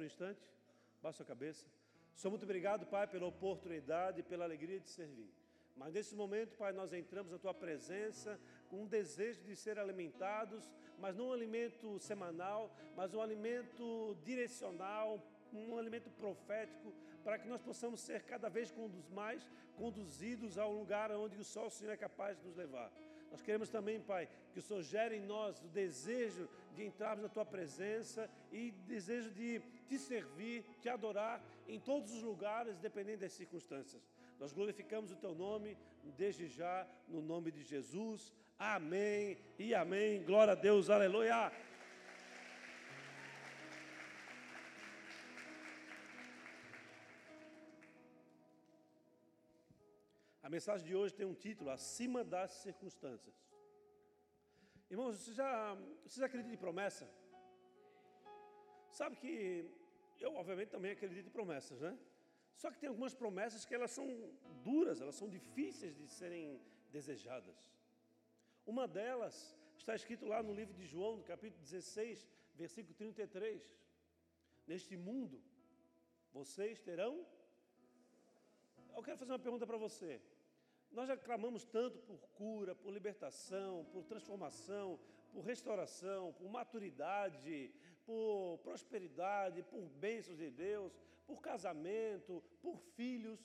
por um instante? Baixa a cabeça. Senhor, muito obrigado, Pai, pela oportunidade e pela alegria de servir. Mas nesse momento, Pai, nós entramos na Tua presença com um desejo de ser alimentados, mas não um alimento semanal, mas um alimento direcional, um alimento profético, para que nós possamos ser cada vez mais conduzidos ao lugar onde o só o Senhor é capaz de nos levar. Nós queremos também, Pai, que o Senhor gere em nós o desejo de entrarmos na Tua presença e desejo de te servir, te adorar em todos os lugares, dependendo das circunstâncias. Nós glorificamos o Teu nome desde já, no nome de Jesus. Amém e amém. Glória a Deus, aleluia. A mensagem de hoje tem um título: Acima das Circunstâncias. Irmãos, você já, vocês acreditam em promessa? Sabe que eu, obviamente, também acredito em promessas, né? Só que tem algumas promessas que elas são duras, elas são difíceis de serem desejadas. Uma delas está escrito lá no livro de João, no capítulo 16, versículo 33. Neste mundo, vocês terão. Eu quero fazer uma pergunta para você. Nós já clamamos tanto por cura, por libertação, por transformação, por restauração, por maturidade, por prosperidade, por bênçãos de Deus, por casamento, por filhos.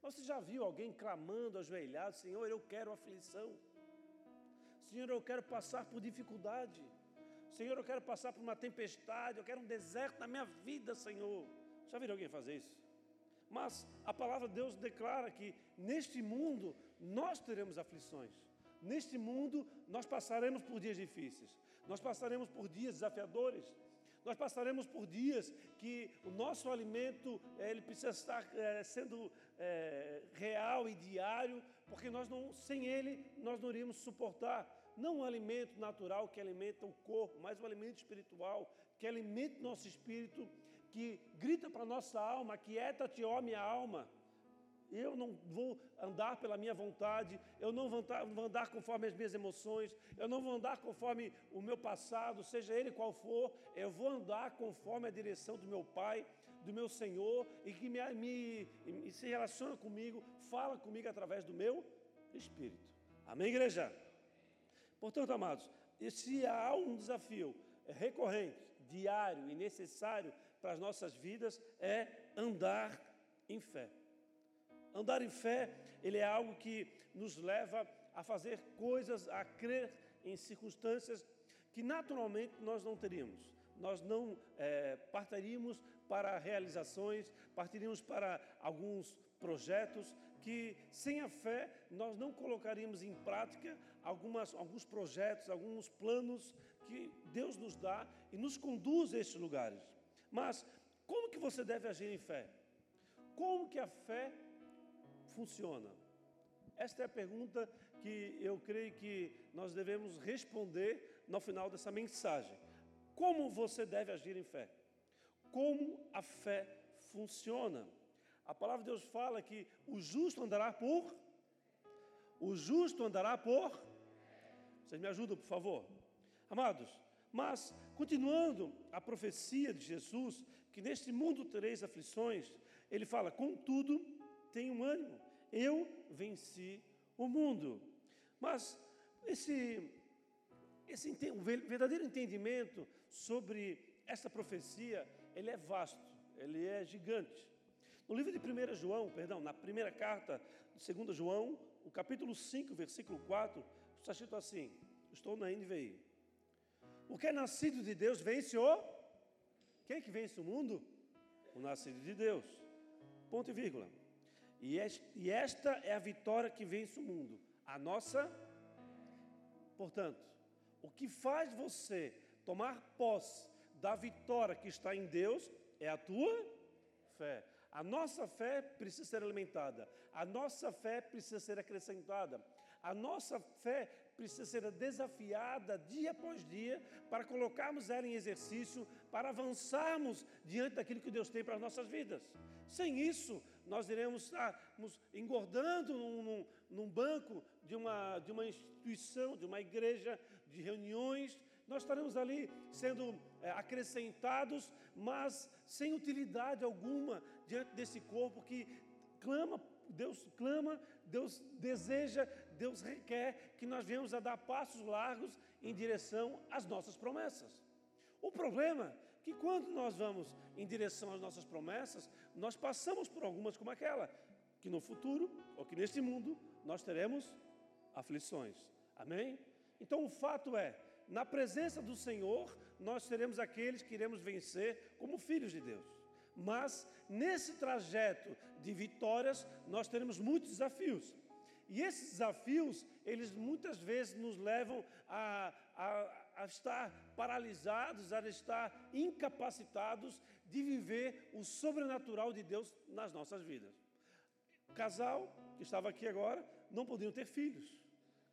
Mas você já viu alguém clamando, ajoelhado, Senhor, eu quero aflição. Senhor, eu quero passar por dificuldade. Senhor, eu quero passar por uma tempestade, eu quero um deserto na minha vida, Senhor. Já viram alguém fazer isso? Mas a palavra de Deus declara que neste mundo nós teremos aflições. Neste mundo nós passaremos por dias difíceis. Nós passaremos por dias desafiadores. Nós passaremos por dias que o nosso alimento eh, ele precisa estar é, sendo é, real e diário, porque nós não, sem ele nós não iríamos suportar não um alimento natural que alimenta o corpo, mas um alimento espiritual que alimenta o nosso espírito que grita para a nossa alma, quieta-te, ó minha alma. Eu não vou andar pela minha vontade, eu não vou andar, vou andar, conforme as minhas emoções, eu não vou andar conforme o meu passado, seja ele qual for, eu vou andar conforme a direção do meu Pai, do meu Senhor, e que me, me, me se relaciona comigo, fala comigo através do meu Espírito. Amém, igreja? Portanto, amados, se há um desafio recorrente, diário e necessário para as nossas vidas é andar em fé. Andar em fé, ele é algo que nos leva a fazer coisas, a crer em circunstâncias que naturalmente nós não teríamos. Nós não é, partiríamos para realizações, partiríamos para alguns projetos que, sem a fé, nós não colocaríamos em prática algumas, alguns projetos, alguns planos que Deus nos dá e nos conduz a esses lugares. Mas como que você deve agir em fé? Como que a fé funciona? Esta é a pergunta que eu creio que nós devemos responder no final dessa mensagem. Como você deve agir em fé? Como a fé funciona? A palavra de Deus fala que o justo andará por o justo andará por Vocês me ajudam, por favor? Amados, mas, continuando a profecia de Jesus, que neste mundo tereis aflições, ele fala: contudo, tenham ânimo, eu venci o mundo. Mas esse, esse o verdadeiro entendimento sobre essa profecia, ele é vasto, ele é gigante. No livro de 1 João, perdão, na primeira carta de 2 João, o capítulo 5, versículo 4, está escrito assim: estou na NVI. O que é nascido de Deus vence o. Quem é que vence o mundo? O nascido de Deus. Ponto e vírgula. E esta é a vitória que vence o mundo. A nossa. Portanto, o que faz você tomar posse da vitória que está em Deus é a tua fé. A nossa fé precisa ser alimentada. A nossa fé precisa ser acrescentada. A nossa fé precisa ser desafiada dia após dia para colocarmos ela em exercício, para avançarmos diante daquilo que Deus tem para as nossas vidas. Sem isso, nós iremos estarmos engordando num, num, num banco de uma, de uma instituição, de uma igreja, de reuniões, nós estaremos ali sendo é, acrescentados, mas sem utilidade alguma diante desse corpo que clama, Deus clama, Deus deseja, Deus requer que nós venhamos a dar passos largos em direção às nossas promessas. O problema que quando nós vamos em direção às nossas promessas, nós passamos por algumas como aquela, que no futuro, ou que neste mundo, nós teremos aflições. Amém? Então o fato é, na presença do Senhor, nós seremos aqueles que iremos vencer como filhos de Deus. Mas nesse trajeto de vitórias, nós teremos muitos desafios. E esses desafios, eles muitas vezes nos levam a, a, a estar paralisados, a estar incapacitados de viver o sobrenatural de Deus nas nossas vidas. O casal que estava aqui agora não podiam ter filhos.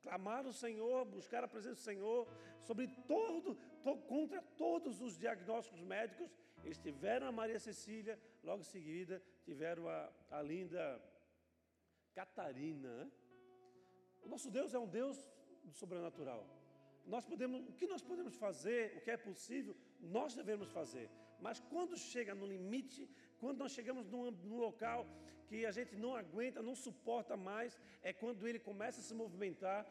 Clamar o Senhor, buscar a presença do Senhor, sobre todo, to, contra todos os diagnósticos médicos. Eles tiveram a Maria Cecília, logo em seguida tiveram a, a linda Catarina. Né? O nosso Deus é um Deus do sobrenatural. Nós podemos, o que nós podemos fazer, o que é possível, nós devemos fazer. Mas quando chega no limite, quando nós chegamos num, num, local que a gente não aguenta, não suporta mais, é quando ele começa a se movimentar,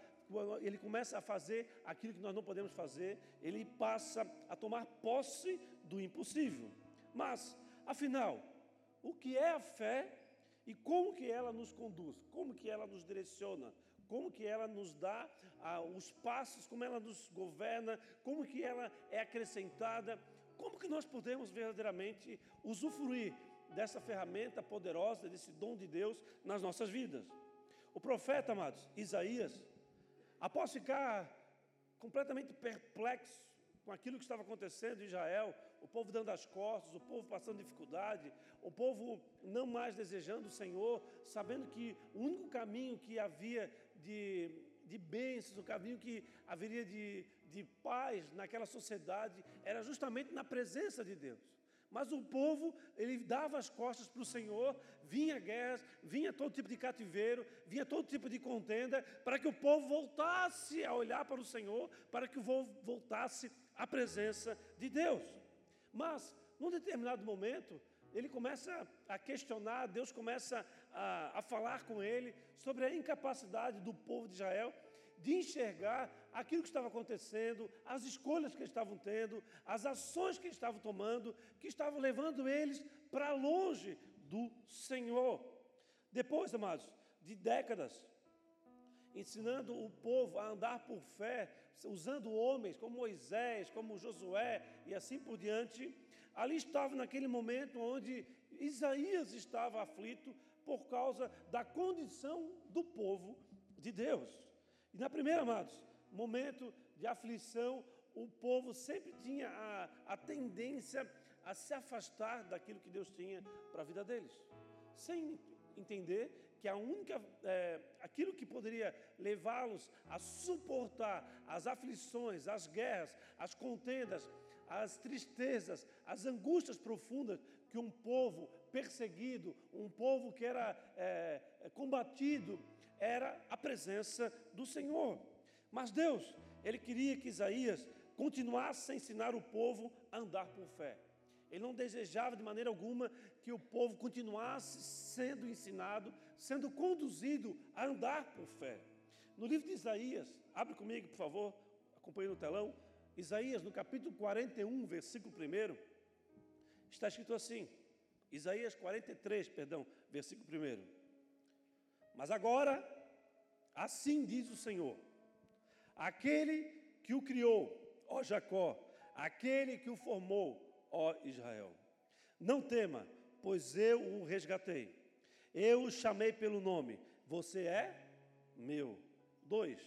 ele começa a fazer aquilo que nós não podemos fazer, ele passa a tomar posse do impossível. Mas, afinal, o que é a fé e como que ela nos conduz, como que ela nos direciona, como que ela nos dá ah, os passos, como ela nos governa, como que ela é acrescentada, como que nós podemos verdadeiramente usufruir dessa ferramenta poderosa, desse dom de Deus nas nossas vidas. O profeta, amados, Isaías, após ficar completamente perplexo com aquilo que estava acontecendo em Israel, o povo dando as costas, o povo passando dificuldade, o povo não mais desejando o Senhor, sabendo que o único caminho que havia de, de bênçãos, o caminho que haveria de, de paz naquela sociedade era justamente na presença de Deus. Mas o povo, ele dava as costas para o Senhor, vinha guerras, vinha todo tipo de cativeiro, vinha todo tipo de contenda, para que o povo voltasse a olhar para o Senhor, para que o povo voltasse à presença de Deus. Mas, num determinado momento, ele começa a questionar, Deus começa a, a falar com ele sobre a incapacidade do povo de Israel de enxergar aquilo que estava acontecendo, as escolhas que eles estavam tendo, as ações que eles estavam tomando, que estavam levando eles para longe do Senhor. Depois, amados, de décadas, ensinando o povo a andar por fé, usando homens como Moisés, como Josué e assim por diante, ali estava naquele momento onde Isaías estava aflito por causa da condição do povo de Deus. E na primeira, amados, momento de aflição, o povo sempre tinha a, a tendência a se afastar daquilo que Deus tinha para a vida deles, sem entender que a única, é, aquilo que poderia levá-los a suportar as aflições, as guerras, as contendas, as tristezas, as angústias profundas que um povo perseguido, um povo que era é, combatido, era a presença do Senhor. Mas Deus, Ele queria que Isaías continuasse a ensinar o povo a andar por fé. Ele não desejava de maneira alguma que o povo continuasse sendo ensinado, sendo conduzido a andar por fé. No livro de Isaías, abre comigo, por favor, acompanhe no telão. Isaías, no capítulo 41, versículo 1, está escrito assim: Isaías 43, perdão, versículo 1. Mas agora, assim diz o Senhor: aquele que o criou, ó Jacó, aquele que o formou, ó Israel. Não tema, pois eu o resgatei. Eu o chamei pelo nome. Você é meu. Dois.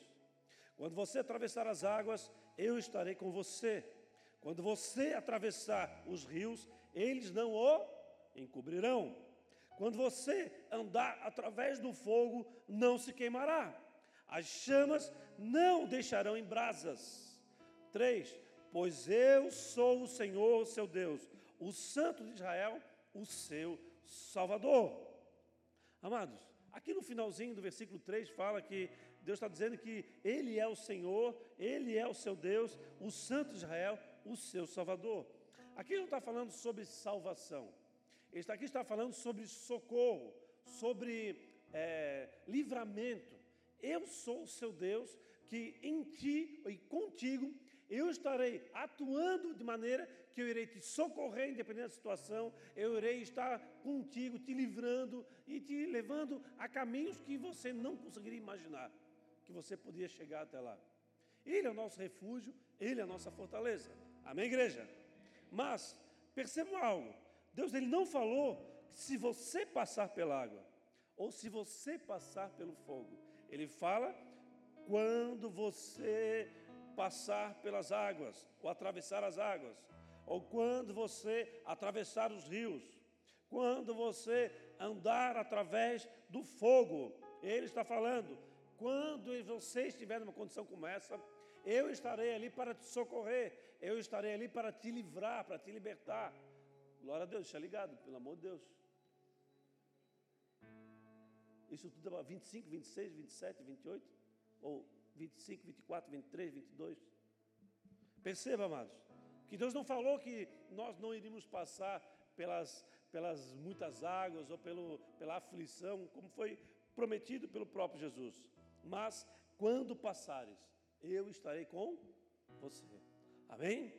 Quando você atravessar as águas, eu estarei com você. Quando você atravessar os rios, eles não o encobrirão. Quando você andar através do fogo, não se queimará. As chamas não deixarão em brasas. Três, pois eu sou o Senhor, seu Deus, o Santo de Israel, o seu Salvador. Amados, aqui no finalzinho do versículo 3 fala que Deus está dizendo que Ele é o Senhor, Ele é o seu Deus, o Santo de Israel, o seu Salvador. Aqui não está falando sobre salvação. Ele aqui está falando sobre socorro, sobre é, livramento. Eu sou o seu Deus que em ti e contigo eu estarei atuando de maneira que eu irei te socorrer, independente da situação, eu irei estar contigo, te livrando e te levando a caminhos que você não conseguiria imaginar, que você podia chegar até lá. Ele é o nosso refúgio, ele é a nossa fortaleza. Amém, igreja? Mas, percebam algo: Deus ele não falou se você passar pela água ou se você passar pelo fogo. Ele fala quando você passar pelas águas, ou atravessar as águas, ou quando você atravessar os rios, quando você andar através do fogo. Ele está falando, quando você estiver numa condição como essa, eu estarei ali para te socorrer, eu estarei ali para te livrar, para te libertar. Glória a Deus, está ligado, pelo amor de Deus. Isso tudo é 25, 26, 27, 28? Ou 25, 24, 23, 22. Perceba, amados, que Deus não falou que nós não iríamos passar pelas, pelas muitas águas ou pelo, pela aflição, como foi prometido pelo próprio Jesus. Mas quando passares, eu estarei com você. Amém?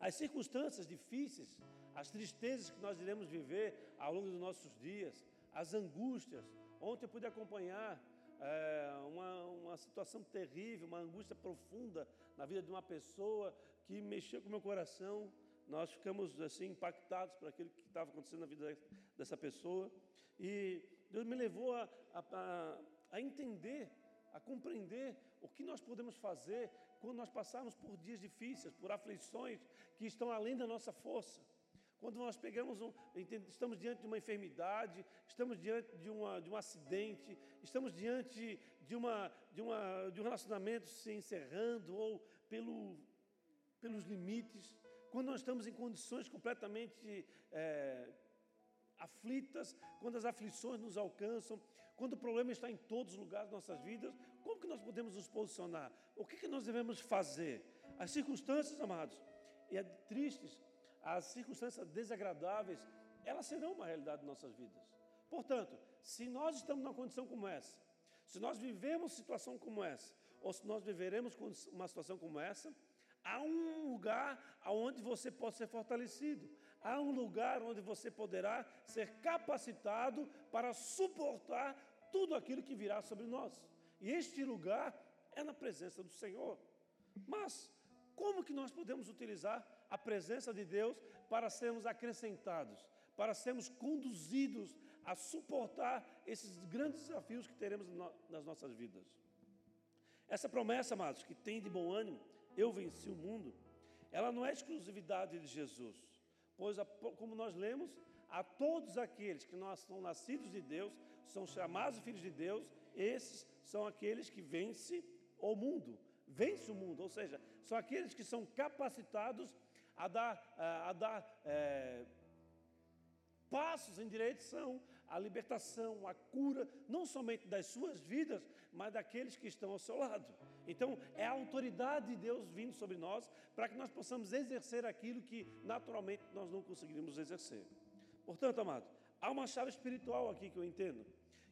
As circunstâncias difíceis, as tristezas que nós iremos viver ao longo dos nossos dias, as angústias. Ontem eu pude acompanhar é, uma, uma situação terrível, uma angústia profunda na vida de uma pessoa que mexeu com o meu coração. Nós ficamos assim impactados por aquilo que estava acontecendo na vida dessa pessoa. E Deus me levou a, a, a entender, a compreender o que nós podemos fazer quando nós passarmos por dias difíceis, por aflições que estão além da nossa força. Quando nós pegamos um, estamos diante de uma enfermidade, estamos diante de, uma, de um acidente, estamos diante de, uma, de, uma, de um relacionamento se encerrando ou pelo, pelos limites, quando nós estamos em condições completamente é, aflitas, quando as aflições nos alcançam, quando o problema está em todos os lugares das nossas vidas, como que nós podemos nos posicionar? O que, que nós devemos fazer? As circunstâncias, amados, e é tristes, as circunstâncias desagradáveis, elas serão uma realidade de nossas vidas. Portanto, se nós estamos numa condição como essa, se nós vivemos situação como essa, ou se nós viveremos uma situação como essa, há um lugar onde você pode ser fortalecido, há um lugar onde você poderá ser capacitado para suportar tudo aquilo que virá sobre nós. E este lugar é na presença do Senhor. Mas como que nós podemos utilizar a presença de Deus para sermos acrescentados, para sermos conduzidos a suportar esses grandes desafios que teremos nas nossas vidas. Essa promessa, amados, que tem de bom ânimo, eu venci o mundo, ela não é exclusividade de Jesus, pois, como nós lemos, a todos aqueles que nós são nascidos de Deus, são chamados filhos de Deus, esses são aqueles que vencem o mundo, vence o mundo, ou seja, são aqueles que são capacitados a dar, a dar é, passos em direção à libertação, à cura, não somente das suas vidas, mas daqueles que estão ao seu lado. Então, é a autoridade de Deus vindo sobre nós para que nós possamos exercer aquilo que naturalmente nós não conseguiríamos exercer. Portanto, amado, há uma chave espiritual aqui que eu entendo,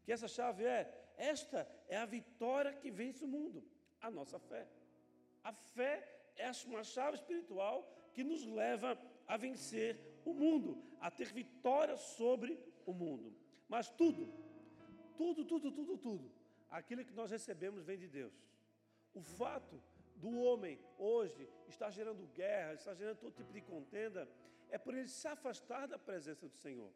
que essa chave é: esta é a vitória que vence o mundo, a nossa fé. A fé é uma chave espiritual que nos leva a vencer o mundo, a ter vitória sobre o mundo. Mas tudo, tudo, tudo, tudo, tudo, aquilo que nós recebemos vem de Deus. O fato do homem hoje estar gerando guerra, estar gerando todo tipo de contenda, é por ele se afastar da presença do Senhor.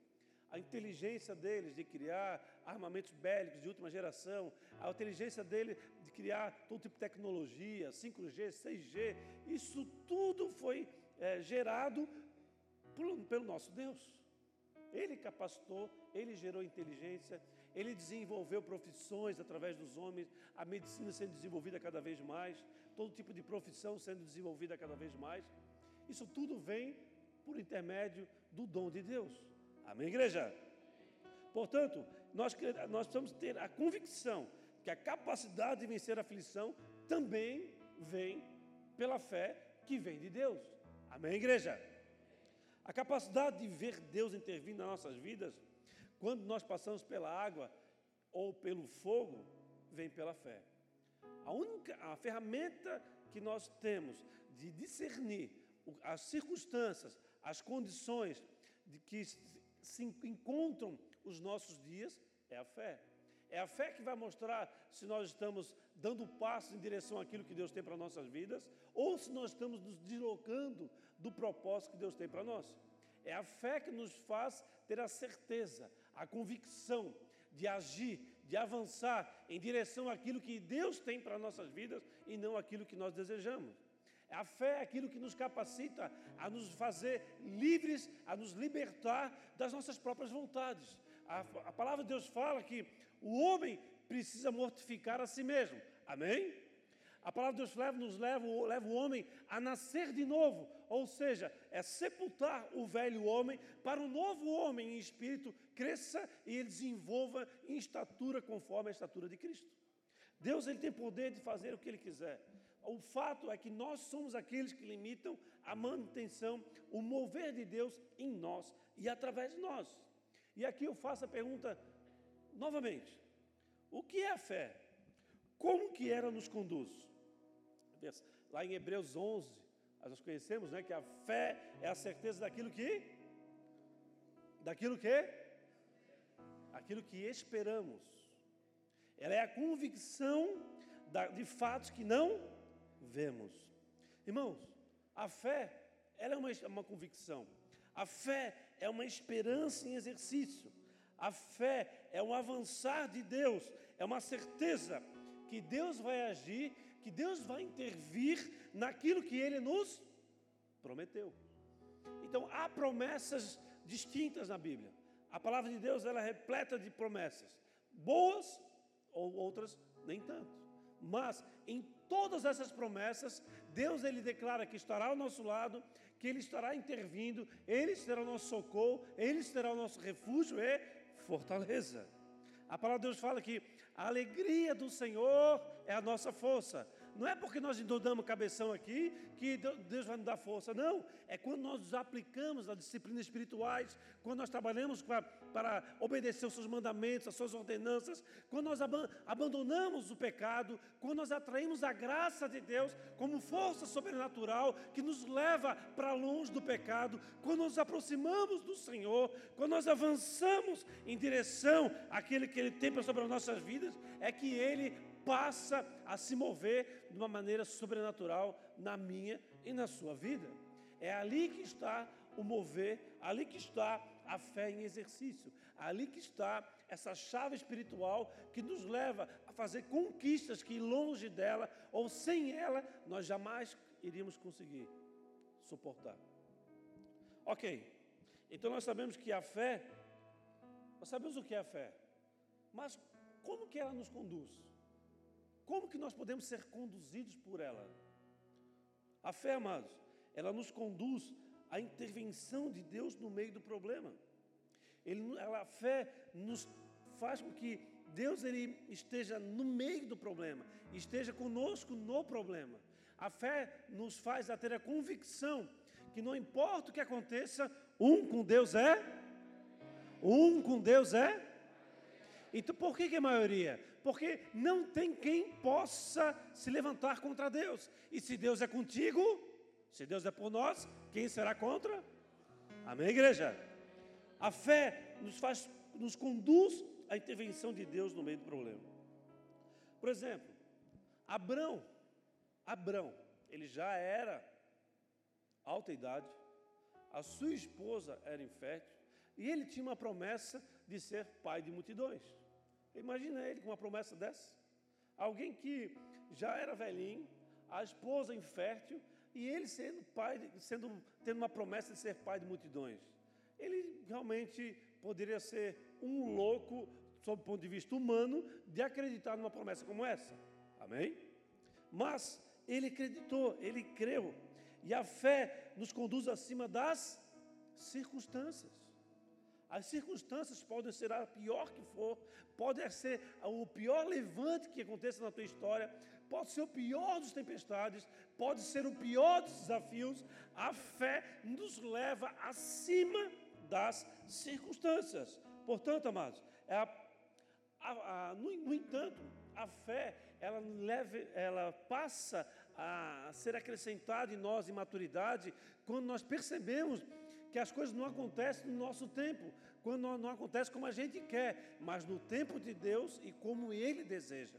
A inteligência deles de criar armamentos bélicos de última geração, a inteligência dele de criar todo tipo de tecnologia, 5G, 6G, isso tudo foi é, gerado por, pelo nosso Deus. Ele capacitou, ele gerou inteligência, ele desenvolveu profissões através dos homens, a medicina sendo desenvolvida cada vez mais, todo tipo de profissão sendo desenvolvida cada vez mais. Isso tudo vem por intermédio do dom de Deus. Amém, igreja? Portanto, nós, nós precisamos ter a convicção que a capacidade de vencer a aflição também vem pela fé que vem de Deus. Amém, igreja? A capacidade de ver Deus intervindo nas nossas vidas, quando nós passamos pela água ou pelo fogo, vem pela fé. A única a ferramenta que nós temos de discernir as circunstâncias, as condições de que se encontram os nossos dias é a fé. É a fé que vai mostrar se nós estamos dando passos em direção àquilo que Deus tem para nossas vidas ou se nós estamos nos deslocando do propósito que Deus tem para nós. É a fé que nos faz ter a certeza, a convicção de agir, de avançar em direção àquilo que Deus tem para nossas vidas e não aquilo que nós desejamos. A fé é aquilo que nos capacita a nos fazer livres, a nos libertar das nossas próprias vontades. A, a palavra de Deus fala que o homem precisa mortificar a si mesmo. Amém? A palavra de Deus leva, nos leva, leva o homem a nascer de novo, ou seja, é sepultar o velho homem para o novo homem em espírito cresça e ele desenvolva em estatura conforme a estatura de Cristo. Deus ele tem poder de fazer o que ele quiser. O fato é que nós somos aqueles que limitam a manutenção, o mover de Deus em nós e através de nós. E aqui eu faço a pergunta novamente: o que é a fé? Como que ela nos conduz? Lá em Hebreus 11, nós conhecemos, né, que a fé é a certeza daquilo que daquilo que aquilo que esperamos. Ela é a convicção de fatos que não vemos. Irmãos, a fé, ela é uma, uma convicção. A fé é uma esperança em exercício. A fé é um avançar de Deus, é uma certeza que Deus vai agir, que Deus vai intervir naquilo que Ele nos prometeu. Então há promessas distintas na Bíblia. A palavra de Deus ela é repleta de promessas, boas ou outras nem tanto. Mas em todas essas promessas, Deus ele declara que estará ao nosso lado, que ele estará intervindo, ele será o nosso socorro, ele será o nosso refúgio e fortaleza. A palavra de Deus fala que a alegria do Senhor é a nossa força. Não é porque nós damos cabeção aqui que Deus vai nos dar força, não. É quando nós nos aplicamos as disciplinas espirituais, quando nós trabalhamos para, para obedecer os seus mandamentos, as suas ordenanças, quando nós abandonamos o pecado, quando nós atraímos a graça de Deus como força sobrenatural que nos leva para longe do pecado, quando nos aproximamos do Senhor, quando nós avançamos em direção àquele que Ele tem sobre as nossas vidas, é que Ele passa a se mover de uma maneira sobrenatural na minha e na sua vida. É ali que está o mover, ali que está a fé em exercício, ali que está essa chave espiritual que nos leva a fazer conquistas que longe dela ou sem ela nós jamais iríamos conseguir suportar. Ok, então nós sabemos que a fé, nós sabemos o que é a fé, mas como que ela nos conduz? Como que nós podemos ser conduzidos por ela? A fé, amados, ela nos conduz à intervenção de Deus no meio do problema. Ele, ela, a fé nos faz com que Deus ele esteja no meio do problema, esteja conosco no problema. A fé nos faz a ter a convicção que não importa o que aconteça, um com Deus é, um com Deus é. Então por que, que é maioria? porque não tem quem possa se levantar contra Deus. E se Deus é contigo, se Deus é por nós, quem será contra? Amém, igreja? A fé nos faz, nos conduz à intervenção de Deus no meio do problema. Por exemplo, Abrão, Abrão, ele já era alta idade, a sua esposa era infértil, e ele tinha uma promessa de ser pai de multidões. Imagina ele com uma promessa dessa. Alguém que já era velhinho, a esposa infértil, e ele sendo pai, sendo, tendo uma promessa de ser pai de multidões. Ele realmente poderia ser um louco, sob o ponto de vista humano, de acreditar numa promessa como essa. Amém? Mas ele acreditou, ele creu. E a fé nos conduz acima das circunstâncias. As circunstâncias podem ser a pior que for, pode ser o pior levante que aconteça na tua história, pode ser o pior dos tempestades, pode ser o pior dos desafios, a fé nos leva acima das circunstâncias. Portanto, amados, é a, a, a, no, no entanto, a fé ela, leve, ela passa a ser acrescentada em nós em maturidade quando nós percebemos que as coisas não acontecem no nosso tempo, quando não, acontece como a gente quer, mas no tempo de Deus e como Ele deseja.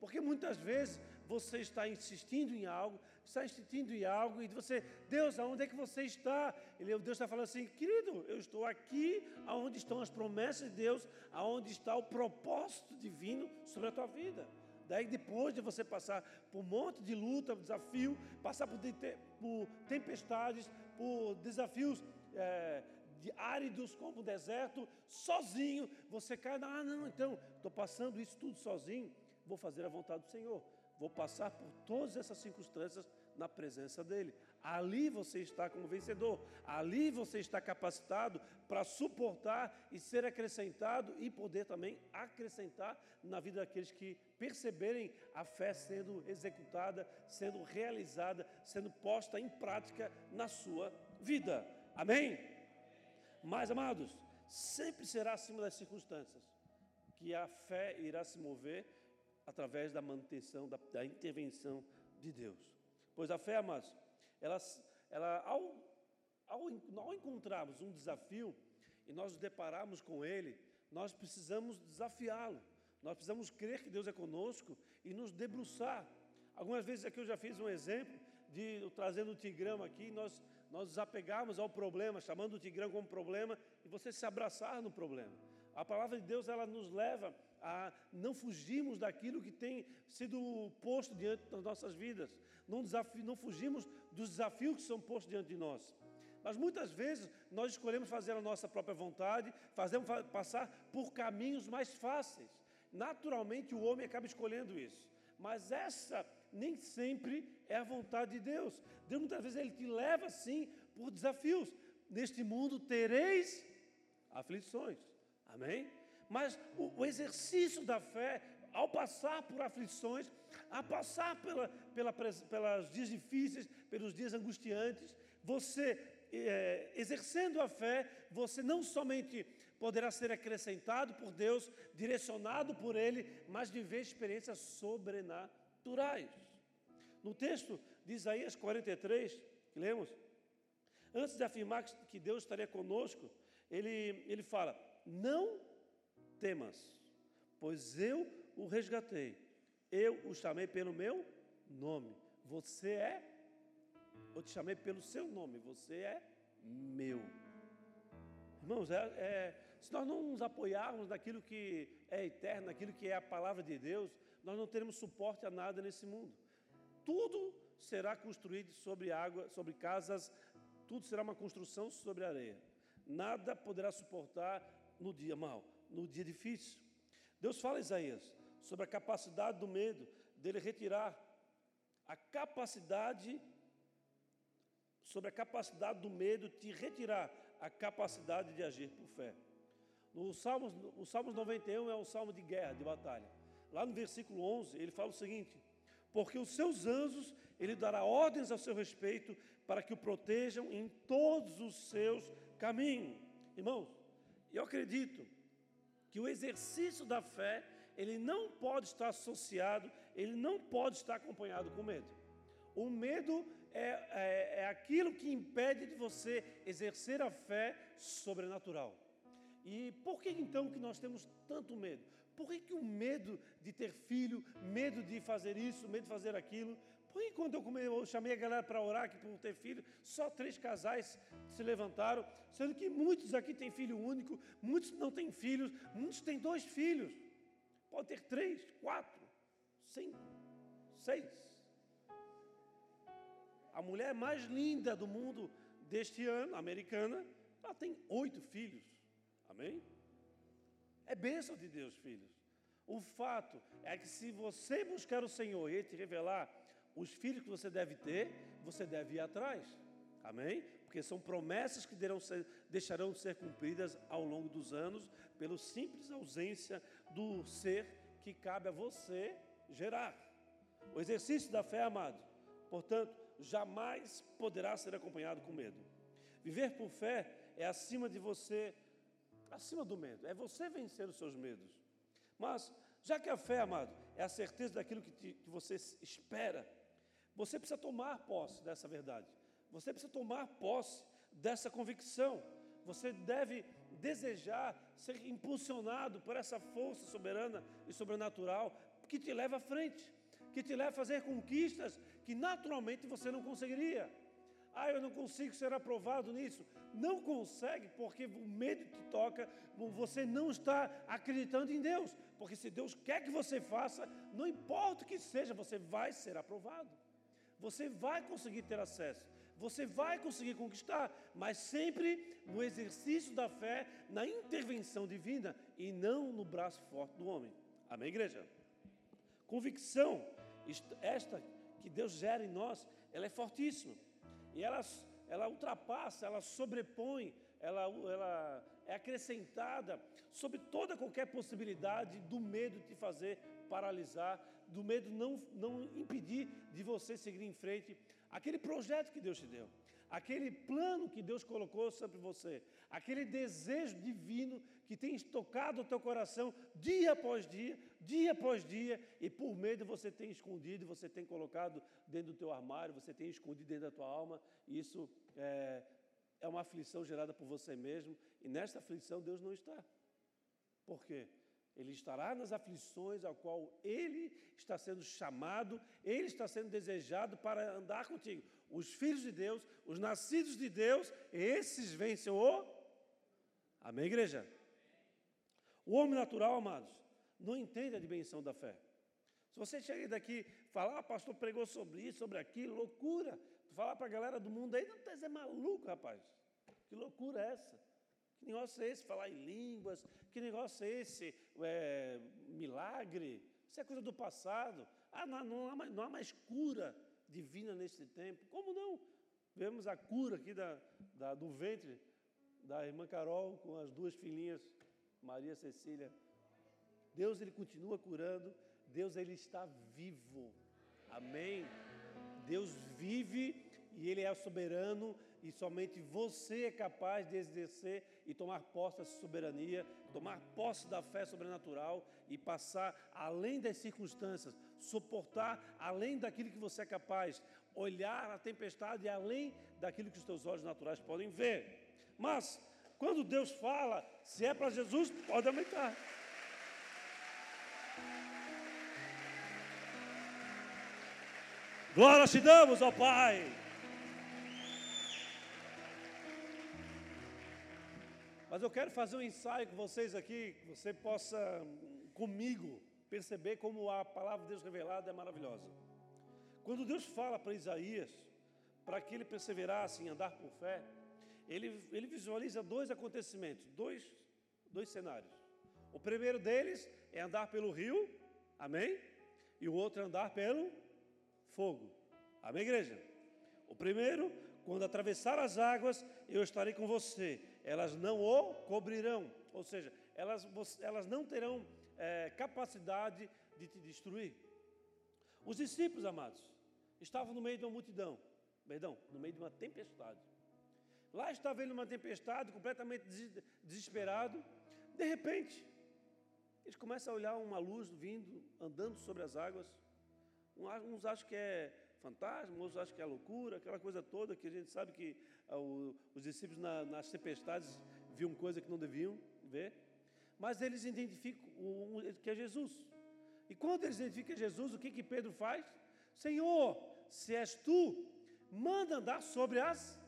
Porque muitas vezes você está insistindo em algo, está insistindo em algo, e você, Deus, aonde é que você está? Ele, Deus está falando assim, querido, eu estou aqui, aonde estão as promessas de Deus, aonde está o propósito divino sobre a tua vida. Daí depois de você passar por um monte de luta, desafio, passar por, por tempestades, por desafios é, áridos como o deserto, sozinho, você cai, ah não, então, estou passando isso tudo sozinho, vou fazer a vontade do Senhor, vou passar por todas essas circunstâncias na presença dEle. Ali você está como vencedor, ali você está capacitado para suportar e ser acrescentado e poder também acrescentar na vida daqueles que perceberem a fé sendo executada, sendo realizada, sendo posta em prática na sua vida. Amém? Mas, amados, sempre será acima das circunstâncias que a fé irá se mover através da manutenção, da, da intervenção de Deus. Pois a fé, amados, ela, ela ao, ao, ao encontrarmos um desafio e nós nos depararmos com ele, nós precisamos desafiá-lo. Nós precisamos crer que Deus é conosco e nos debruçar. Algumas vezes aqui eu já fiz um exemplo de trazendo o tigrão aqui, nós, nós nos apegarmos ao problema, chamando o tigrão como problema e você se abraçar no problema. A palavra de Deus ela nos leva a não fugirmos daquilo que tem sido posto diante das nossas vidas, não, desafio, não fugimos dos desafios que são postos diante de nós. Mas muitas vezes nós escolhemos fazer a nossa própria vontade, fazemos passar por caminhos mais fáceis. Naturalmente o homem acaba escolhendo isso. Mas essa nem sempre é a vontade de Deus. Deus muitas vezes ele te leva sim por desafios. Neste mundo tereis aflições. Amém? Mas o, o exercício da fé, ao passar por aflições, a passar pela, pela, pelas dias difíceis, pelos dias angustiantes, você, é, exercendo a fé, você não somente poderá ser acrescentado por Deus, direcionado por Ele, mas viver experiências sobrenaturais. No texto de Isaías 43, que lemos, antes de afirmar que Deus estaria conosco, ele, ele fala: Não temas, pois eu o resgatei, eu o chamei pelo meu nome. Você é, eu te chamei pelo seu nome, você é meu. Irmãos, é, é, se nós não nos apoiarmos naquilo que é eterno, naquilo que é a palavra de Deus, nós não teremos suporte a nada nesse mundo. Tudo será construído sobre água, sobre casas, tudo será uma construção sobre areia. Nada poderá suportar no dia mau, no dia difícil. Deus fala a Isaías sobre a capacidade do medo, dele retirar a capacidade, sobre a capacidade do medo de retirar a capacidade de agir por fé. No Salmos, o Salmos 91 é um salmo de guerra, de batalha. Lá no versículo 11, ele fala o seguinte: Porque os seus anjos, ele dará ordens ao seu respeito, para que o protejam em todos os seus caminhos. Irmãos, eu acredito que o exercício da fé, ele não pode estar associado, ele não pode estar acompanhado com medo. O medo é, é, é aquilo que impede de você exercer a fé sobrenatural. E por que então que nós temos tanto medo? Por que, que o medo de ter filho, medo de fazer isso, medo de fazer aquilo? Por que quando eu, eu chamei a galera para orar aqui por ter filho, só três casais se levantaram, sendo que muitos aqui têm filho único, muitos não têm filhos, muitos têm dois filhos. Pode ter três, quatro, cinco, seis. A mulher mais linda do mundo deste ano, americana, ela tem oito filhos. Amém? É bênção de Deus, filhos. O fato é que se você buscar o Senhor e Ele te revelar os filhos que você deve ter, você deve ir atrás. Amém? Porque são promessas que ser, deixarão de ser cumpridas ao longo dos anos, pela simples ausência do ser que cabe a você gerar. O exercício da fé, amado, portanto, jamais poderá ser acompanhado com medo. Viver por fé é acima de você, acima do medo, é você vencer os seus medos. Mas, já que a fé, amado, é a certeza daquilo que, te, que você espera, você precisa tomar posse dessa verdade. Você precisa tomar posse dessa convicção. Você deve desejar ser impulsionado por essa força soberana e sobrenatural que te leva à frente, que te leva a fazer conquistas que naturalmente você não conseguiria. Ah, eu não consigo ser aprovado nisso. Não consegue porque o medo te toca, você não está acreditando em Deus. Porque se Deus quer que você faça, não importa o que seja, você vai ser aprovado. Você vai conseguir ter acesso. Você vai conseguir conquistar, mas sempre no exercício da fé, na intervenção divina e não no braço forte do homem. Amém, igreja? Convicção, esta que Deus gera em nós, ela é fortíssima. E ela, ela ultrapassa, ela sobrepõe, ela, ela é acrescentada sobre toda qualquer possibilidade do medo te fazer paralisar, do medo não, não impedir de você seguir em frente. Aquele projeto que Deus te deu, aquele plano que Deus colocou sobre você, aquele desejo divino que tem tocado o teu coração dia após dia, dia após dia, e por medo você tem escondido, você tem colocado dentro do teu armário, você tem escondido dentro da tua alma, e isso é, é uma aflição gerada por você mesmo, e nesta aflição Deus não está. Por quê? Ele estará nas aflições ao qual ele está sendo chamado, ele está sendo desejado para andar contigo. Os filhos de Deus, os nascidos de Deus, esses vencem o. Amém, igreja? O homem natural, amados, não entende a dimensão da fé. Se você chega daqui e falar, ah, pastor pregou sobre isso, sobre aquilo, loucura. Falar para a galera do mundo aí, não tá é maluco, rapaz. Que loucura é essa? Que negócio é esse? Falar em línguas? Que negócio é esse? É, milagre? Isso é coisa do passado. Ah, não, não, há mais, não há mais cura divina nesse tempo. Como não? Vemos a cura aqui da, da, do ventre da irmã Carol com as duas filhinhas, Maria Cecília. Deus, Ele continua curando. Deus, Ele está vivo. Amém? Deus vive e Ele é soberano e somente você é capaz de exercer e tomar posse dessa soberania, tomar posse da fé sobrenatural e passar além das circunstâncias, suportar além daquilo que você é capaz, olhar a tempestade além daquilo que os teus olhos naturais podem ver. Mas, quando Deus fala, se é para Jesus, pode aumentar. Glória te damos, ó Pai. Mas eu quero fazer um ensaio com vocês aqui, que você possa, comigo, perceber como a palavra de Deus revelada é maravilhosa. Quando Deus fala para Isaías, para que ele perseverasse em andar por fé, ele, ele visualiza dois acontecimentos, dois, dois cenários. O primeiro deles é andar pelo rio, amém? E o outro é andar pelo fogo, amém, igreja? O primeiro, quando atravessar as águas, eu estarei com você elas não o cobrirão, ou seja, elas, elas não terão é, capacidade de te destruir. Os discípulos, amados, estavam no meio de uma multidão, perdão, no meio de uma tempestade. Lá estava ele numa tempestade, completamente desesperado. De repente, eles começam a olhar uma luz vindo, andando sobre as águas. Uns acham que é fantasma, outros acham que é loucura, aquela coisa toda que a gente sabe que ah, os discípulos na, nas tempestades viam coisa que não deviam ver. Mas eles identificam que é Jesus. E quando eles identificam Jesus, o que, que Pedro faz? Senhor, se és tu, manda andar sobre as.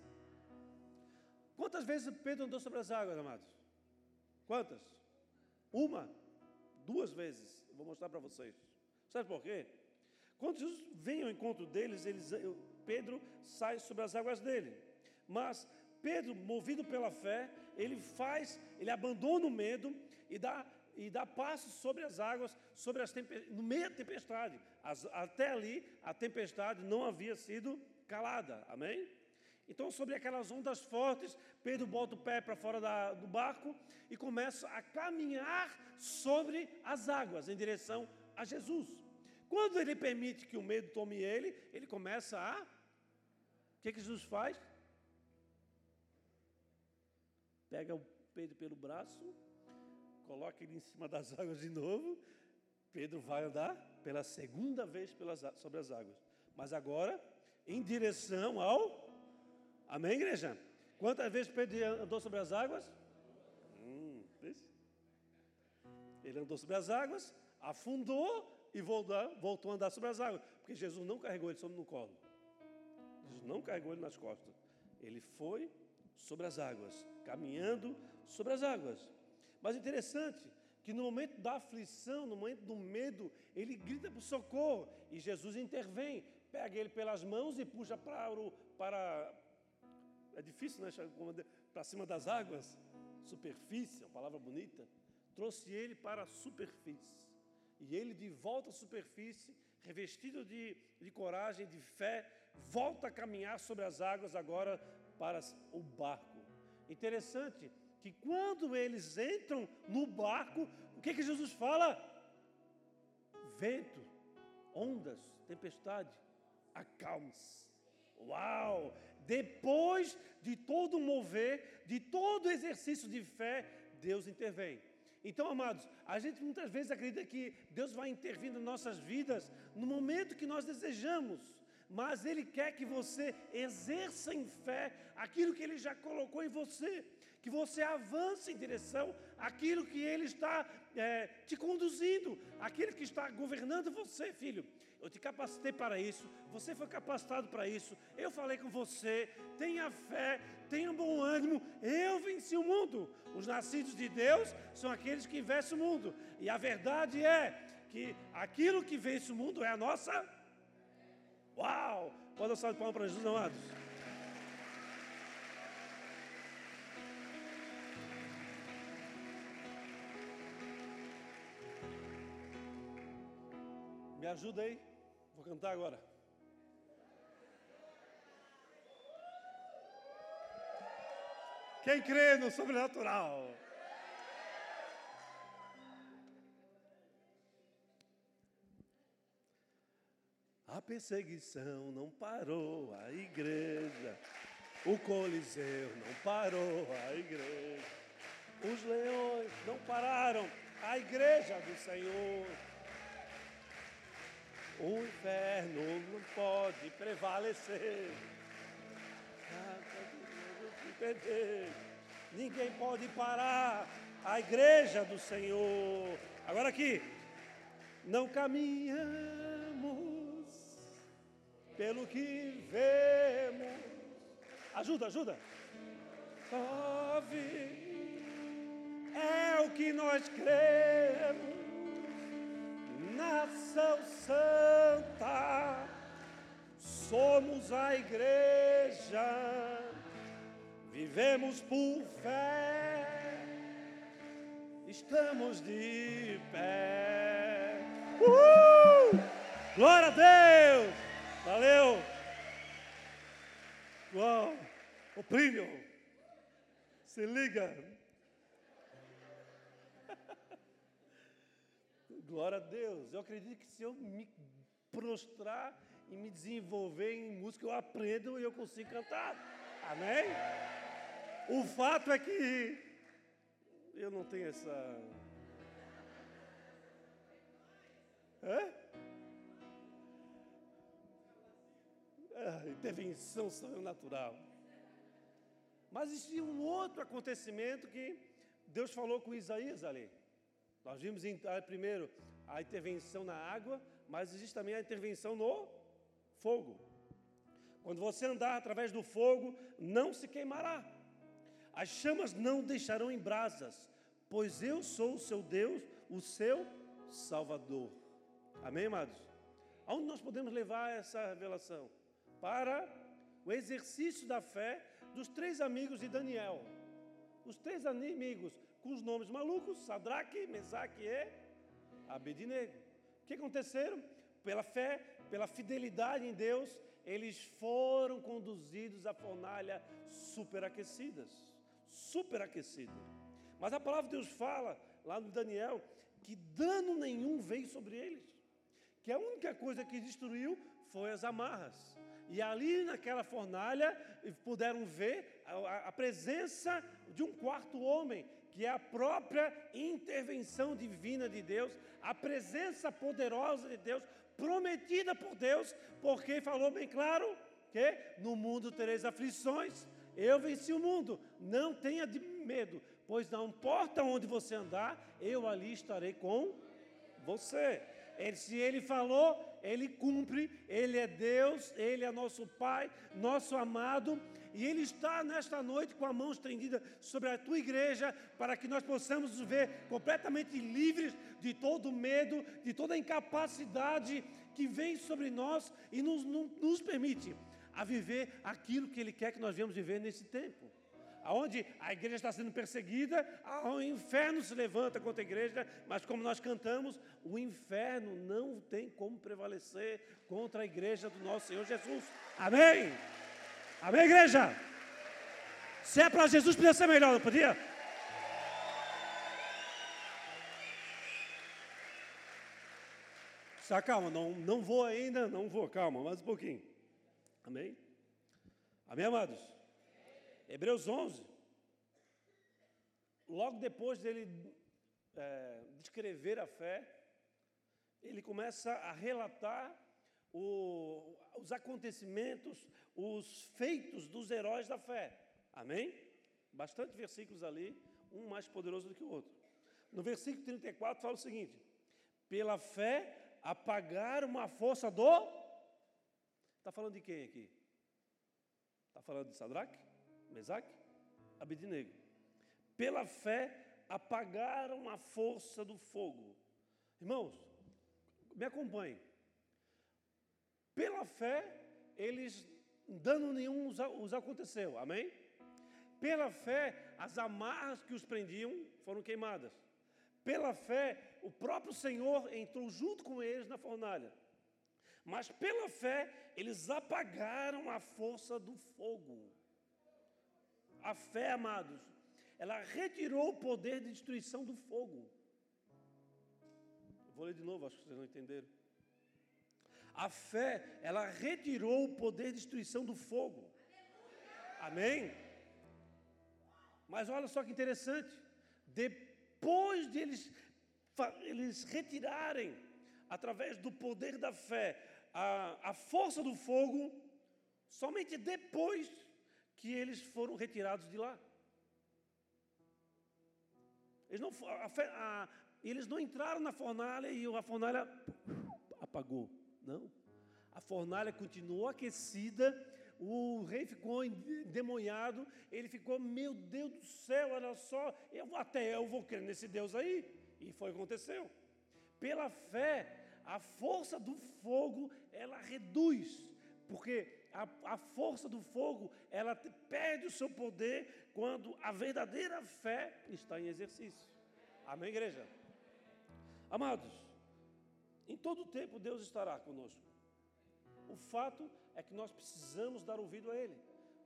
Quantas vezes Pedro andou sobre as águas, amados? Quantas? Uma, duas vezes. Eu vou mostrar para vocês. Sabe por quê? Quando Jesus vem ao encontro deles, eles, Pedro sai sobre as águas dele. Mas Pedro, movido pela fé, ele faz, ele abandona o medo e dá, e dá passos sobre as águas, sobre as no meio da tempestade. As, até ali, a tempestade não havia sido calada. Amém? Então, sobre aquelas ondas fortes, Pedro bota o pé para fora da, do barco e começa a caminhar sobre as águas em direção a Jesus. Quando ele permite que o medo tome ele, ele começa a. O que, que Jesus faz? Pega o Pedro pelo braço, coloca ele em cima das águas de novo. Pedro vai andar pela segunda vez pelas, sobre as águas. Mas agora, em direção ao. Amém, igreja? Quantas vezes Pedro andou sobre as águas? Hum, ele andou sobre as águas, afundou e voltou, a andar sobre as águas, porque Jesus não carregou ele sobre no colo. Jesus não carregou ele nas costas. Ele foi sobre as águas, caminhando sobre as águas. Mas interessante que no momento da aflição, no momento do medo, ele grita por socorro e Jesus intervém, pega ele pelas mãos e puxa para, o, para é difícil, né? Para cima das águas, superfície, uma palavra bonita. Trouxe ele para a superfície. E ele, de volta à superfície, revestido de, de coragem, de fé, volta a caminhar sobre as águas agora para o barco. Interessante que quando eles entram no barco, o que, que Jesus fala? Vento, ondas, tempestade, acalme-se. Uau! Depois de todo mover, de todo exercício de fé, Deus intervém. Então, amados, a gente muitas vezes acredita que Deus vai intervir nas nossas vidas no momento que nós desejamos, mas Ele quer que você exerça em fé aquilo que Ele já colocou em você, que você avance em direção àquilo que Ele está é, te conduzindo, aquilo que está governando você, filho. Eu te capacitei para isso, você foi capacitado para isso. Eu falei com você, tenha fé, tenha bom ânimo. Eu venci o mundo. Os nascidos de Deus são aqueles que vencem o mundo. E a verdade é que aquilo que vence o mundo é a nossa. Uau! Pode dar salve de palmas para Jesus, amados. Me ajuda aí. Vou cantar agora. Quem crê no sobrenatural? A perseguição não parou a igreja. O Coliseu não parou a igreja. Os leões não pararam a igreja do Senhor. O inferno não pode prevalecer. Ninguém pode parar a igreja do Senhor. Agora aqui, não caminhamos pelo que vemos. Ajuda, ajuda. É o que nós cremos nação santa, somos a igreja, vivemos por fé, estamos de pé. Uhul! Glória a Deus! Valeu! Uau! O Plínio, se liga, Glória a Deus. Eu acredito que se eu me prostrar e me desenvolver em música, eu aprendo e eu consigo cantar. Amém? O fato é que eu não tenho essa. Hã? Ah, intervenção sobrenatural. Mas existe um outro acontecimento que Deus falou com Isaías ali. Nós vimos ah, primeiro a intervenção na água, mas existe também a intervenção no fogo. Quando você andar através do fogo, não se queimará. As chamas não deixarão em brasas, pois eu sou o seu Deus, o seu Salvador. Amém, amados? Aonde nós podemos levar essa revelação? Para o exercício da fé dos três amigos de Daniel. Os três amigos com os nomes malucos, Sadraque, Mesaque e Abednego. O que aconteceram? Pela fé, pela fidelidade em Deus, eles foram conduzidos à fornalha superaquecidas. Superaquecidas. Mas a palavra de Deus fala, lá no Daniel, que dano nenhum veio sobre eles. que a única coisa que destruiu foi as amarras. E ali naquela fornalha puderam ver a, a, presença de um quarto homem, que é a própria intervenção divina de Deus, a presença poderosa de Deus, prometida por Deus, porque falou bem claro que no mundo tereis aflições, eu venci o mundo, não tenha medo, pois não importa onde você andar, eu ali estarei com você. Ele, se ele falou, ele cumpre, ele é Deus, ele é nosso Pai, nosso amado, e ele está nesta noite com a mão estendida sobre a tua igreja, para que nós possamos nos ver completamente livres de todo medo, de toda incapacidade que vem sobre nós e nos, nos permite a viver aquilo que ele quer que nós venhamos viver nesse tempo aonde a igreja está sendo perseguida, o inferno se levanta contra a igreja, mas como nós cantamos, o inferno não tem como prevalecer contra a igreja do nosso Senhor Jesus. Amém? Amém, igreja? Se é para Jesus, podia ser melhor, não podia? Só calma, não, não vou ainda, não vou, calma, mais um pouquinho. Amém? Amém, amados? Hebreus 11, logo depois dele é, descrever a fé, ele começa a relatar o, os acontecimentos, os feitos dos heróis da fé. Amém? Bastante versículos ali, um mais poderoso do que o outro. No versículo 34 fala o seguinte: pela fé apagaram a força do. Está falando de quem aqui? Está falando de Sadraque? Mesaque, Abednego. Pela fé apagaram a força do fogo. Irmãos, me acompanhem. Pela fé, eles, dano nenhum os aconteceu, amém? Pela fé, as amarras que os prendiam foram queimadas. Pela fé, o próprio Senhor entrou junto com eles na fornalha. Mas pela fé, eles apagaram a força do fogo. A fé, amados, ela retirou o poder de destruição do fogo. Vou ler de novo, acho que vocês não entenderam. A fé, ela retirou o poder de destruição do fogo. Amém? Mas olha só que interessante. Depois de eles, eles retirarem, através do poder da fé, a, a força do fogo, somente depois que eles foram retirados de lá. Eles não, a, a, eles não entraram na fornalha e a fornalha apagou. Não. A fornalha continuou aquecida, o rei ficou endemoniado, ele ficou, meu Deus do céu, olha só, eu, até eu vou crer nesse Deus aí. E foi o que aconteceu. Pela fé, a força do fogo, ela reduz, porque a, a força do fogo, ela perde o seu poder quando a verdadeira fé está em exercício. Amém, igreja? Amados, em todo tempo Deus estará conosco. O fato é que nós precisamos dar ouvido a Ele.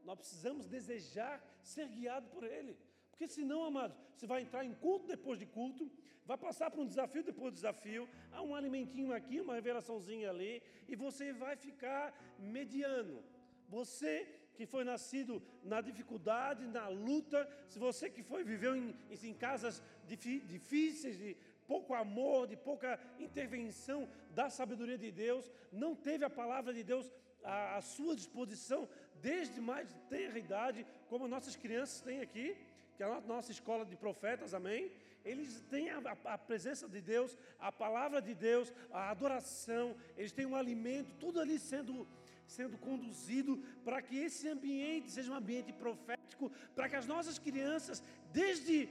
Nós precisamos desejar ser guiado por Ele. Porque senão, amados, você vai entrar em culto depois de culto, vai passar por um desafio depois de desafio, há um alimentinho aqui, uma revelaçãozinha ali, e você vai ficar mediano. Você que foi nascido na dificuldade, na luta, se você que foi viveu em, em casas difíceis, de pouco amor, de pouca intervenção da sabedoria de Deus, não teve a palavra de Deus à, à sua disposição desde mais tenra idade, como nossas crianças têm aqui, que é a nossa escola de profetas, amém? Eles têm a, a, presença de Deus, a palavra de Deus, a adoração, eles têm um alimento, tudo ali sendo, sendo conduzido para que esse ambiente seja um ambiente profético, para que as nossas crianças, desde,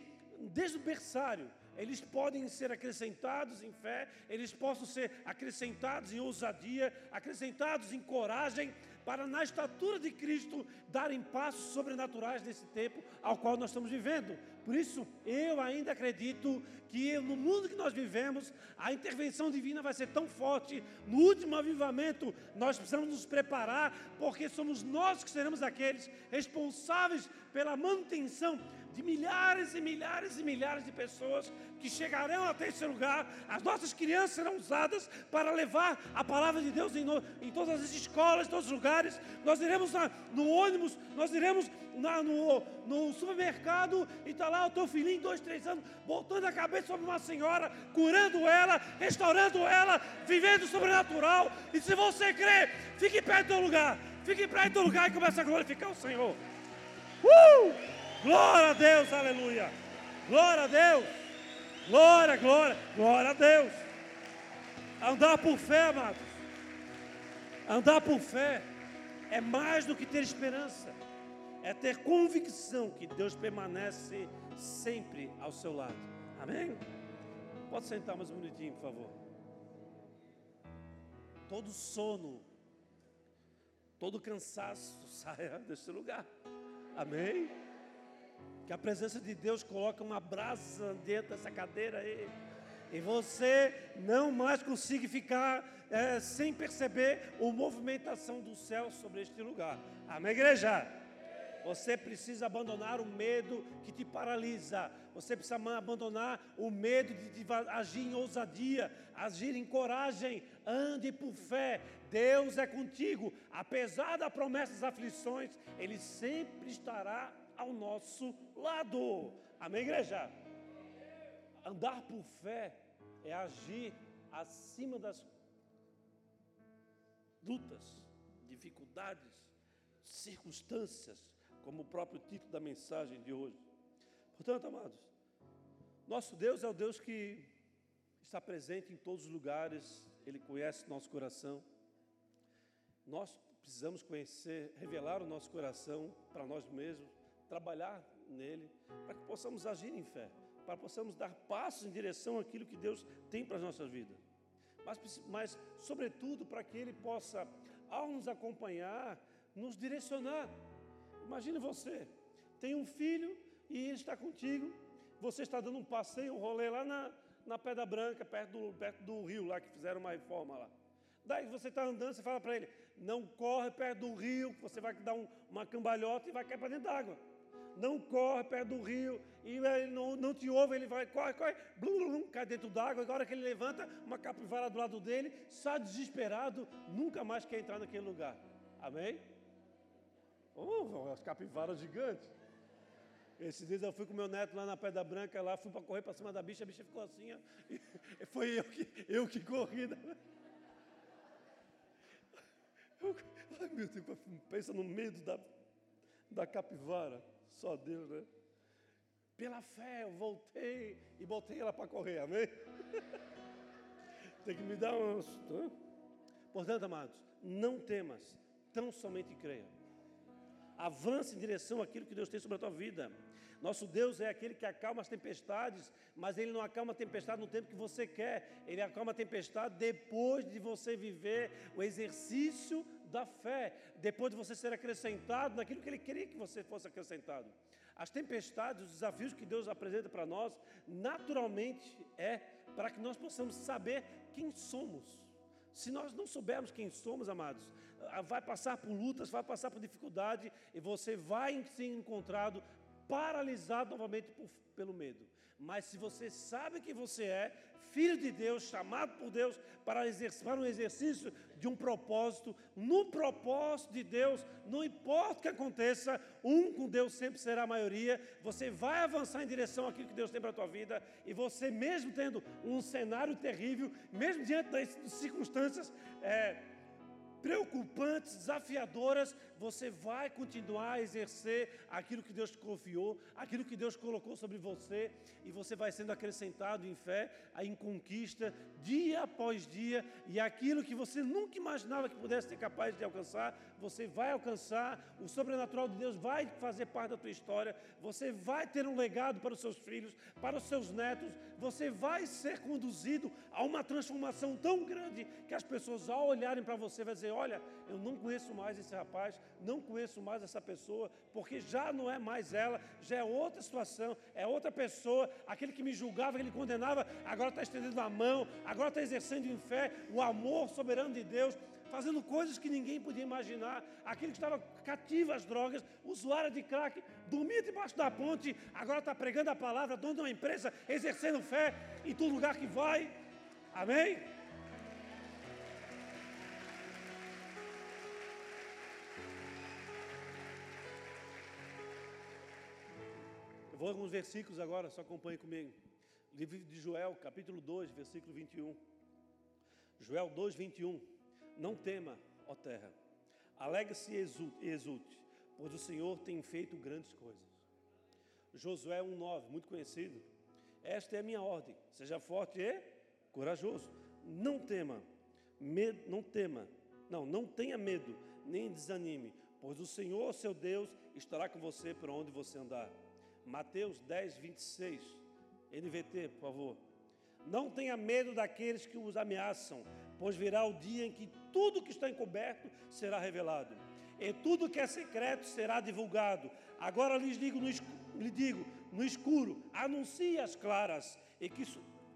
desde o berçário, eles podem ser acrescentados em fé, eles possam ser acrescentados em ousadia, acrescentados em coragem, para na estatura de Cristo darem passos sobrenaturais nesse tempo ao qual nós estamos vivendo. Por isso, eu ainda acredito que no mundo que nós vivemos, a intervenção divina vai ser tão forte. No último avivamento, nós precisamos nos preparar, porque somos nós que seremos aqueles responsáveis pela manutenção de milhares e milhares e milhares de pessoas que chegarão até esse lugar. As nossas crianças serão usadas para levar a palavra de Deus em, no, em todas as escolas, em todos os lugares. Nós iremos na, no ônibus, nós iremos na, no, no, supermercado e está lá o teu filhinho, dois, três anos, botando a cabeça sobre uma senhora, curando ela, restaurando ela, vivendo sobrenatural. E se você crê, fique perto do teu lugar, fique perto do teu lugar e comece a glorificar o Senhor. Uh! Glória a Deus, aleluia. Glória a Deus. Glória, glória, glória a Deus. Andar por fé, amados. Andar por fé é mais do que ter esperança, é ter convicção que Deus permanece sempre ao seu lado. Amém? Pode sentar mais um minutinho, por favor. Todo sono, todo cansaço saia desse lugar. Amém? Que a presença de Deus coloca uma brasa dentro dessa cadeira aí. E você não mais consiga ficar é, sem perceber a movimentação do céu sobre este lugar. Amém, igreja? Você precisa abandonar o medo que te paralisa. Você precisa abandonar o medo de, de agir em ousadia, agir em coragem. Ande por fé. Deus é contigo. Apesar da promessa das aflições, Ele sempre estará ao nosso lado. Amém, igreja? Andar por fé é agir acima das lutas, dificuldades, circunstâncias, como o próprio título da mensagem de hoje. Portanto, amados, nosso Deus é o Deus que está presente em todos os lugares, Ele conhece nosso coração. Nós precisamos conhecer, revelar o nosso coração para nós mesmos, trabalhar nele, para que possamos agir em fé, para que possamos dar passos em direção àquilo que Deus tem para as nossas vidas. Mas, mas, sobretudo, para que Ele possa, ao nos acompanhar, nos direcionar. Imagine você, tem um filho e ele está contigo, você está dando um passeio, um rolê lá na, na Pedra Branca, perto do, perto do rio lá, que fizeram uma reforma lá. Daí você está andando, você fala para ele, não corre perto do rio, você vai dar um, uma cambalhota e vai cair para dentro d'água não corre perto do rio, e ele não, não te ouve, ele vai, corre, corre, blum, blum, cai dentro d'água, agora que ele levanta, uma capivara do lado dele, sai desesperado, nunca mais quer entrar naquele lugar. Amém? Oh, as capivaras gigantes. Esses dias eu fui com meu neto lá na Pedra Branca, lá, fui para correr para cima da bicha, a bicha ficou assim, ó, foi eu que, eu que corri. Né? Eu, ai meu Deus, pensa no medo da, da capivara. Só Deus, né? Pela fé eu voltei e botei ela para correr, amém? Tem que me dar uns. Portanto, amados, não temas, tão somente creia. Avance em direção àquilo que Deus tem sobre a tua vida. Nosso Deus é aquele que acalma as tempestades, mas Ele não acalma a tempestade no tempo que você quer, Ele acalma a tempestade depois de você viver o exercício da fé, depois de você ser acrescentado naquilo que Ele queria que você fosse acrescentado. As tempestades, os desafios que Deus apresenta para nós, naturalmente é para que nós possamos saber quem somos. Se nós não soubermos quem somos, amados, ah, vai passar por lutas, vai passar por dificuldade e você vai ser encontrado paralisado novamente por, pelo medo. Mas se você sabe que você é filho de Deus, chamado por Deus para, exercer, para um exercício de um propósito, no propósito de Deus, não importa o que aconteça, um com Deus sempre será a maioria, você vai avançar em direção àquilo que Deus tem para a tua vida, e você mesmo tendo um cenário terrível, mesmo diante das circunstâncias é, preocupantes, desafiadoras, você vai continuar a exercer aquilo que Deus te confiou, aquilo que Deus colocou sobre você, e você vai sendo acrescentado em fé, em conquista, dia após dia, e aquilo que você nunca imaginava que pudesse ser capaz de alcançar, você vai alcançar, o sobrenatural de Deus vai fazer parte da tua história, você vai ter um legado para os seus filhos, para os seus netos, você vai ser conduzido a uma transformação tão grande que as pessoas, ao olharem para você, vão dizer: você: olha, eu não conheço mais esse rapaz, não conheço mais essa pessoa, porque já não é mais ela, já é outra situação, é outra pessoa. Aquele que me julgava, que ele condenava, agora está estendendo a mão, agora está exercendo em fé o amor soberano de Deus fazendo coisas que ninguém podia imaginar. Aquele que estava cativo às drogas, usuário de crack, dormia debaixo da ponte, agora está pregando a palavra, dono de uma empresa, exercendo fé em todo lugar que vai. Amém? Vou alguns versículos agora, só acompanhe comigo. Livro de Joel, capítulo 2, versículo 21. Joel 2, 21. Não tema, ó terra, alegre-se e exulte, pois o Senhor tem feito grandes coisas. Josué 1,9, muito conhecido. Esta é a minha ordem: seja forte e corajoso. Não tema, medo, não tema, não, não tenha medo, nem desanime, pois o Senhor, seu Deus, estará com você por onde você andar. Mateus 10, 26, NVT, por favor. Não tenha medo daqueles que os ameaçam, pois virá o dia em que tudo que está encoberto será revelado, e tudo que é secreto será divulgado. Agora lhes digo no, lhe digo, no escuro, anuncie as claras, e, que,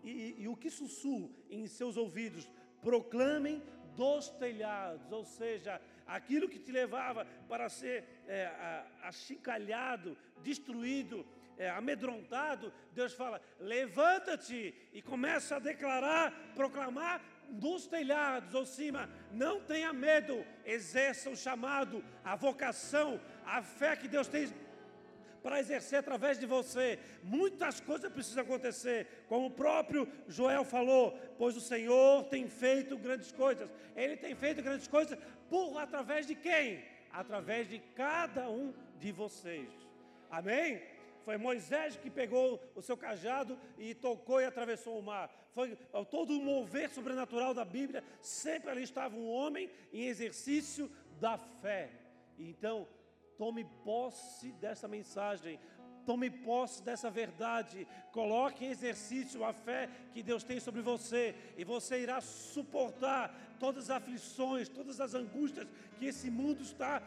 e, e o que sussurro em seus ouvidos, proclamem dos telhados, ou seja, aquilo que te levava para ser é, achincalhado, destruído, é, amedrontado, Deus fala: levanta-te e começa a declarar, proclamar dos telhados ou cima, não tenha medo, exerça o chamado, a vocação, a fé que Deus tem para exercer através de você. Muitas coisas precisam acontecer, como o próprio Joel falou, pois o Senhor tem feito grandes coisas. Ele tem feito grandes coisas por através de quem? Através de cada um de vocês. Amém? Foi Moisés que pegou o seu cajado e tocou e atravessou o mar. Foi todo o mover sobrenatural da Bíblia. Sempre ali estava um homem em exercício da fé. Então, tome posse dessa mensagem. Tome posse dessa verdade, coloque em exercício a fé que Deus tem sobre você, e você irá suportar todas as aflições, todas as angústias que esse mundo está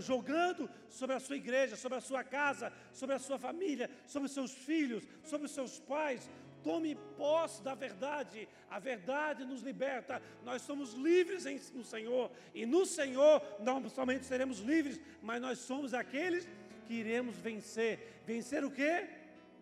jogando sobre a sua igreja, sobre a sua casa, sobre a sua família, sobre os seus filhos, sobre os seus pais. Tome posse da verdade, a verdade nos liberta. Nós somos livres no Senhor, e no Senhor não somente seremos livres, mas nós somos aqueles que iremos vencer. Vencer o quê?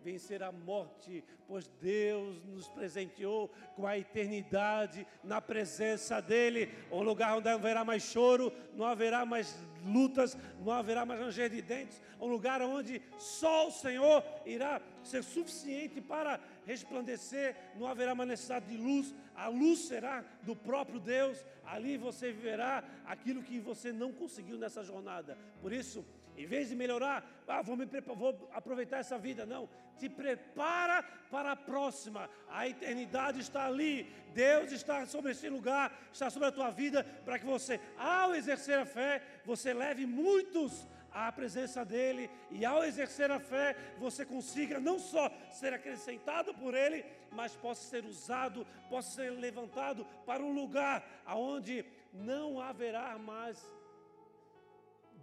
Vencer a morte, pois Deus nos presenteou com a eternidade na presença dEle, um lugar onde não haverá mais choro, não haverá mais lutas, não haverá mais ranger de dentes, um lugar onde só o Senhor irá ser suficiente para resplandecer, não haverá mais necessidade de luz, a luz será do próprio Deus, ali você viverá aquilo que você não conseguiu nessa jornada. Por isso, em vez de melhorar, ah, vou, me vou aproveitar essa vida. Não, te prepara para a próxima. A eternidade está ali. Deus está sobre esse lugar, está sobre a tua vida, para que você, ao exercer a fé, você leve muitos à presença dEle e ao exercer a fé, você consiga não só ser acrescentado por Ele, mas possa ser usado, possa ser levantado para um lugar aonde não haverá mais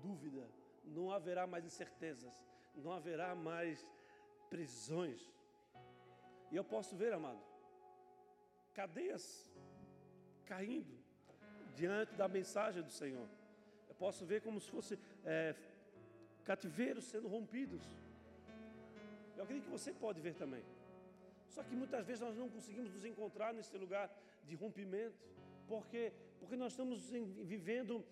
dúvida não haverá mais incertezas, não haverá mais prisões. E eu posso ver, amado, cadeias caindo diante da mensagem do Senhor. Eu posso ver como se fosse é, cativeiros sendo rompidos. Eu acredito que você pode ver também. Só que muitas vezes nós não conseguimos nos encontrar nesse lugar de rompimento. Por quê? Porque nós estamos vivendo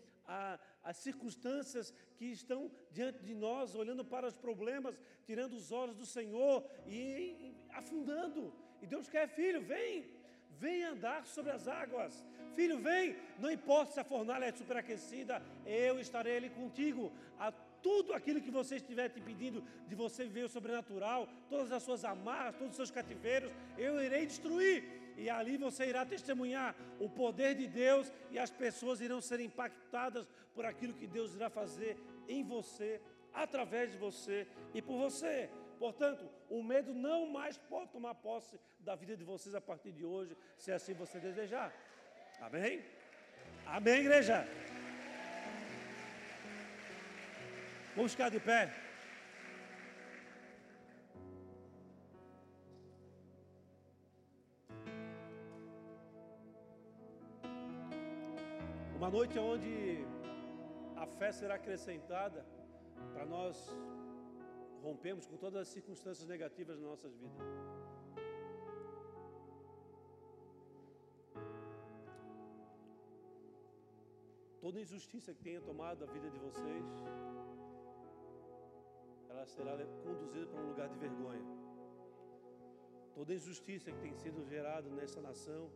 as circunstâncias que estão diante de nós, olhando para os problemas, tirando os olhos do Senhor e, afundando. E Deus quer, filho, vem, vem andar sobre as águas. Filho, vem, não importa se a fornalha é superaquecida, eu estarei ali contigo. A tudo aquilo que você estiver te pedindo de você viver o sobrenatural, todas as suas amarras, todos os seus cativeiros, eu irei destruir e ali você irá testemunhar o poder de Deus e as pessoas irão ser impactadas por aquilo que Deus irá fazer em você, através de você e por você. Portanto, o medo não mais pode tomar posse da vida de vocês a partir de hoje, se assim você desejar. Amém? Amém, igreja? Vamos ficar de pé. Uma noite onde a fé será acrescentada para nós rompermos com todas as circunstâncias negativas nas nossas vidas. Toda injustiça que tenha tomado a vida de vocês, ela será conduzida para um lugar de vergonha. Toda injustiça que tem sido gerada nessa nação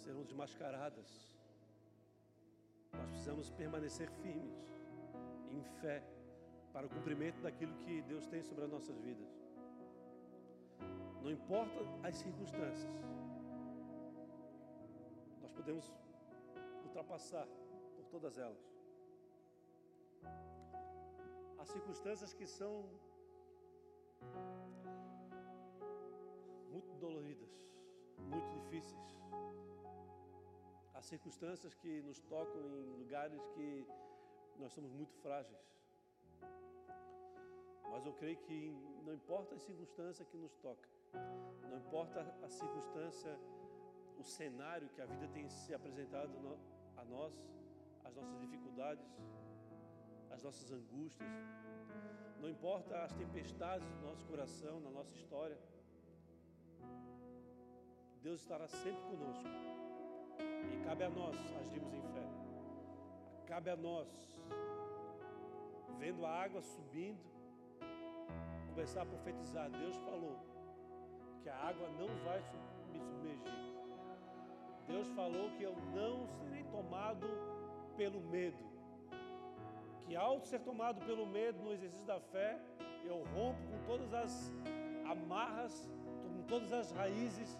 serão desmascaradas. Nós precisamos permanecer firmes, em fé, para o cumprimento daquilo que Deus tem sobre as nossas vidas. Não importa as circunstâncias, nós podemos ultrapassar por todas elas. Há circunstâncias que são muito doloridas, muito difíceis. Há circunstâncias que nos tocam em lugares que nós somos muito frágeis. Mas eu creio que não importa a circunstância que nos toca, não importa a circunstância, o cenário que a vida tem se apresentado a nós, as nossas dificuldades, as nossas angústias, não importa as tempestades do nosso coração, na nossa história, Deus estará sempre conosco. E cabe a nós agirmos em fé. Cabe a nós, vendo a água subindo, começar a profetizar. Deus falou que a água não vai me submergir. Deus falou que eu não serei tomado pelo medo que ao ser tomado pelo medo no exercício da fé, eu rompo com todas as amarras, com todas as raízes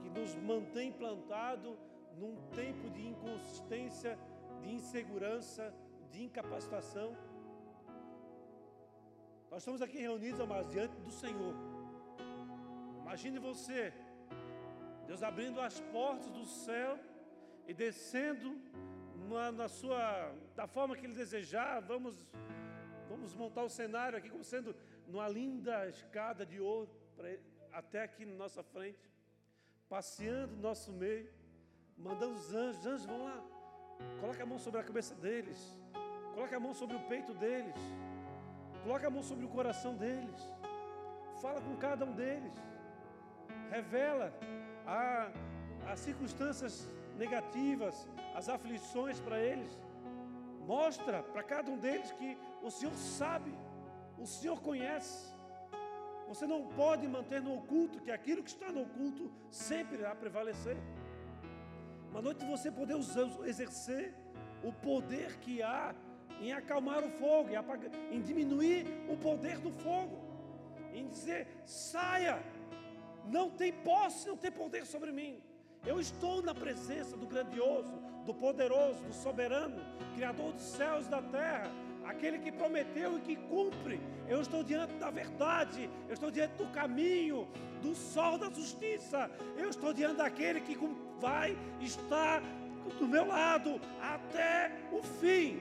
que nos mantém plantado num tempo de inconsistência, de insegurança, de incapacitação. Nós estamos aqui reunidos, amados, diante do Senhor. Imagine você, Deus abrindo as portas do céu e descendo na, na sua, da forma que Ele desejar, vamos, vamos montar o cenário aqui como sendo numa linda escada de ouro até aqui na nossa frente, passeando no nosso meio, mandando os anjos, os anjos vão lá, coloca a mão sobre a cabeça deles, coloca a mão sobre o peito deles, coloca a mão sobre o coração deles, fala com cada um deles, revela as circunstâncias negativas, as aflições para eles. Mostra para cada um deles que o Senhor sabe, o Senhor conhece. Você não pode manter no oculto que aquilo que está no oculto sempre irá prevalecer. Uma noite você poder exercer o poder que há em acalmar o fogo, em, apagar, em diminuir o poder do fogo, em dizer: saia, não tem posse, não tem poder sobre mim. Eu estou na presença do grandioso, do poderoso, do soberano, Criador dos céus e da terra, aquele que prometeu e que cumpre. Eu estou diante da verdade, eu estou diante do caminho, do sol da justiça, eu estou diante daquele que vai estar do meu lado até o fim.